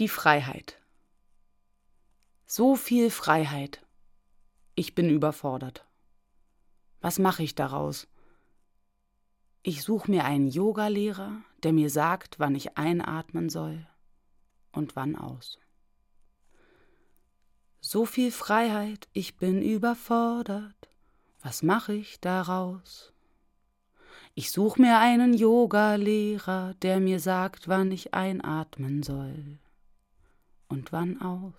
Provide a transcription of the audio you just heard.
Die Freiheit. So viel Freiheit. Ich bin überfordert. Was mache ich daraus? Ich suche mir einen Yogalehrer, der mir sagt, wann ich einatmen soll und wann aus. So viel Freiheit, ich bin überfordert. Was mache ich daraus? Ich suche mir einen Yogalehrer, der mir sagt, wann ich einatmen soll und wann aus.